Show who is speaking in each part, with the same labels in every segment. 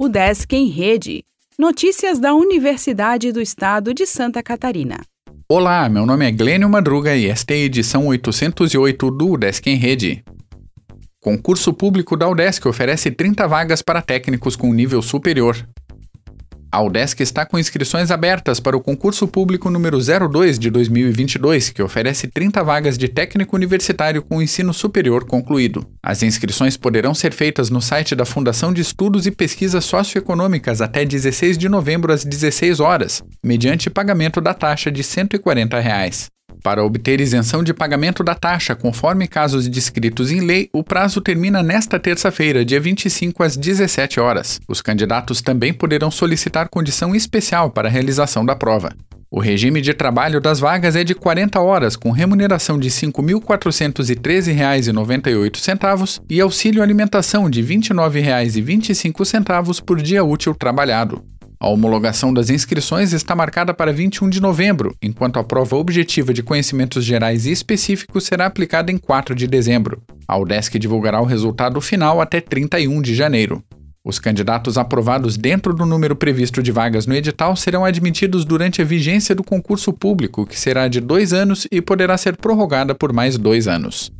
Speaker 1: O Desk em Rede. Notícias da Universidade do Estado de Santa Catarina.
Speaker 2: Olá, meu nome é Glênio Madruga e esta é a edição 808 do Desk em Rede. Concurso público da UDESC oferece 30 vagas para técnicos com nível superior. A UDESC está com inscrições abertas para o concurso público número 02 de 2022, que oferece 30 vagas de técnico universitário com ensino superior concluído. As inscrições poderão ser feitas no site da Fundação de Estudos e Pesquisas Socioeconômicas até 16 de novembro às 16 horas, mediante pagamento da taxa de 140 reais. Para obter isenção de pagamento da taxa, conforme casos descritos em lei, o prazo termina nesta terça-feira, dia 25 às 17 horas. Os candidatos também poderão solicitar condição especial para a realização da prova. O regime de trabalho das vagas é de 40 horas, com remuneração de R$ 5.413,98 e auxílio alimentação de R$ 29,25 por dia útil trabalhado. A homologação das inscrições está marcada para 21 de novembro, enquanto a prova objetiva de conhecimentos gerais e específicos será aplicada em 4 de dezembro. A UDESC divulgará o resultado final até 31 de janeiro. Os candidatos aprovados dentro do número previsto de vagas no edital serão admitidos durante a vigência do concurso público, que será de dois anos e poderá ser prorrogada por mais dois anos.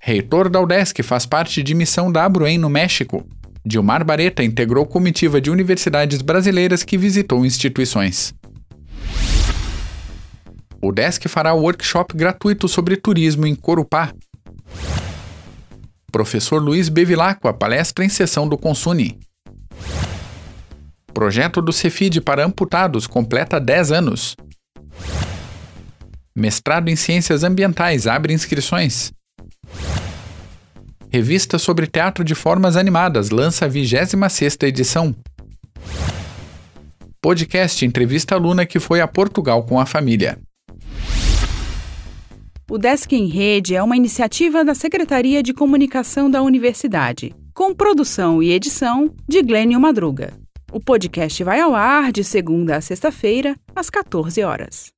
Speaker 2: Reitor da UDESC faz parte de missão da Abruen no México. Dilmar Bareta integrou comitiva de universidades brasileiras que visitou instituições. O Desk fará workshop gratuito sobre turismo em Corupá. Professor Luiz Bevilacqua palestra em sessão do Consune. Projeto do Cefid para amputados completa 10 anos. Mestrado em Ciências Ambientais abre inscrições. Revista sobre Teatro de Formas Animadas lança a 26ª edição. Podcast entrevista aluna que foi a Portugal com a família.
Speaker 1: O Desk em Rede é uma iniciativa da Secretaria de Comunicação da Universidade, com produção e edição de Glênio Madruga. O podcast vai ao ar de segunda a sexta-feira, às 14 horas.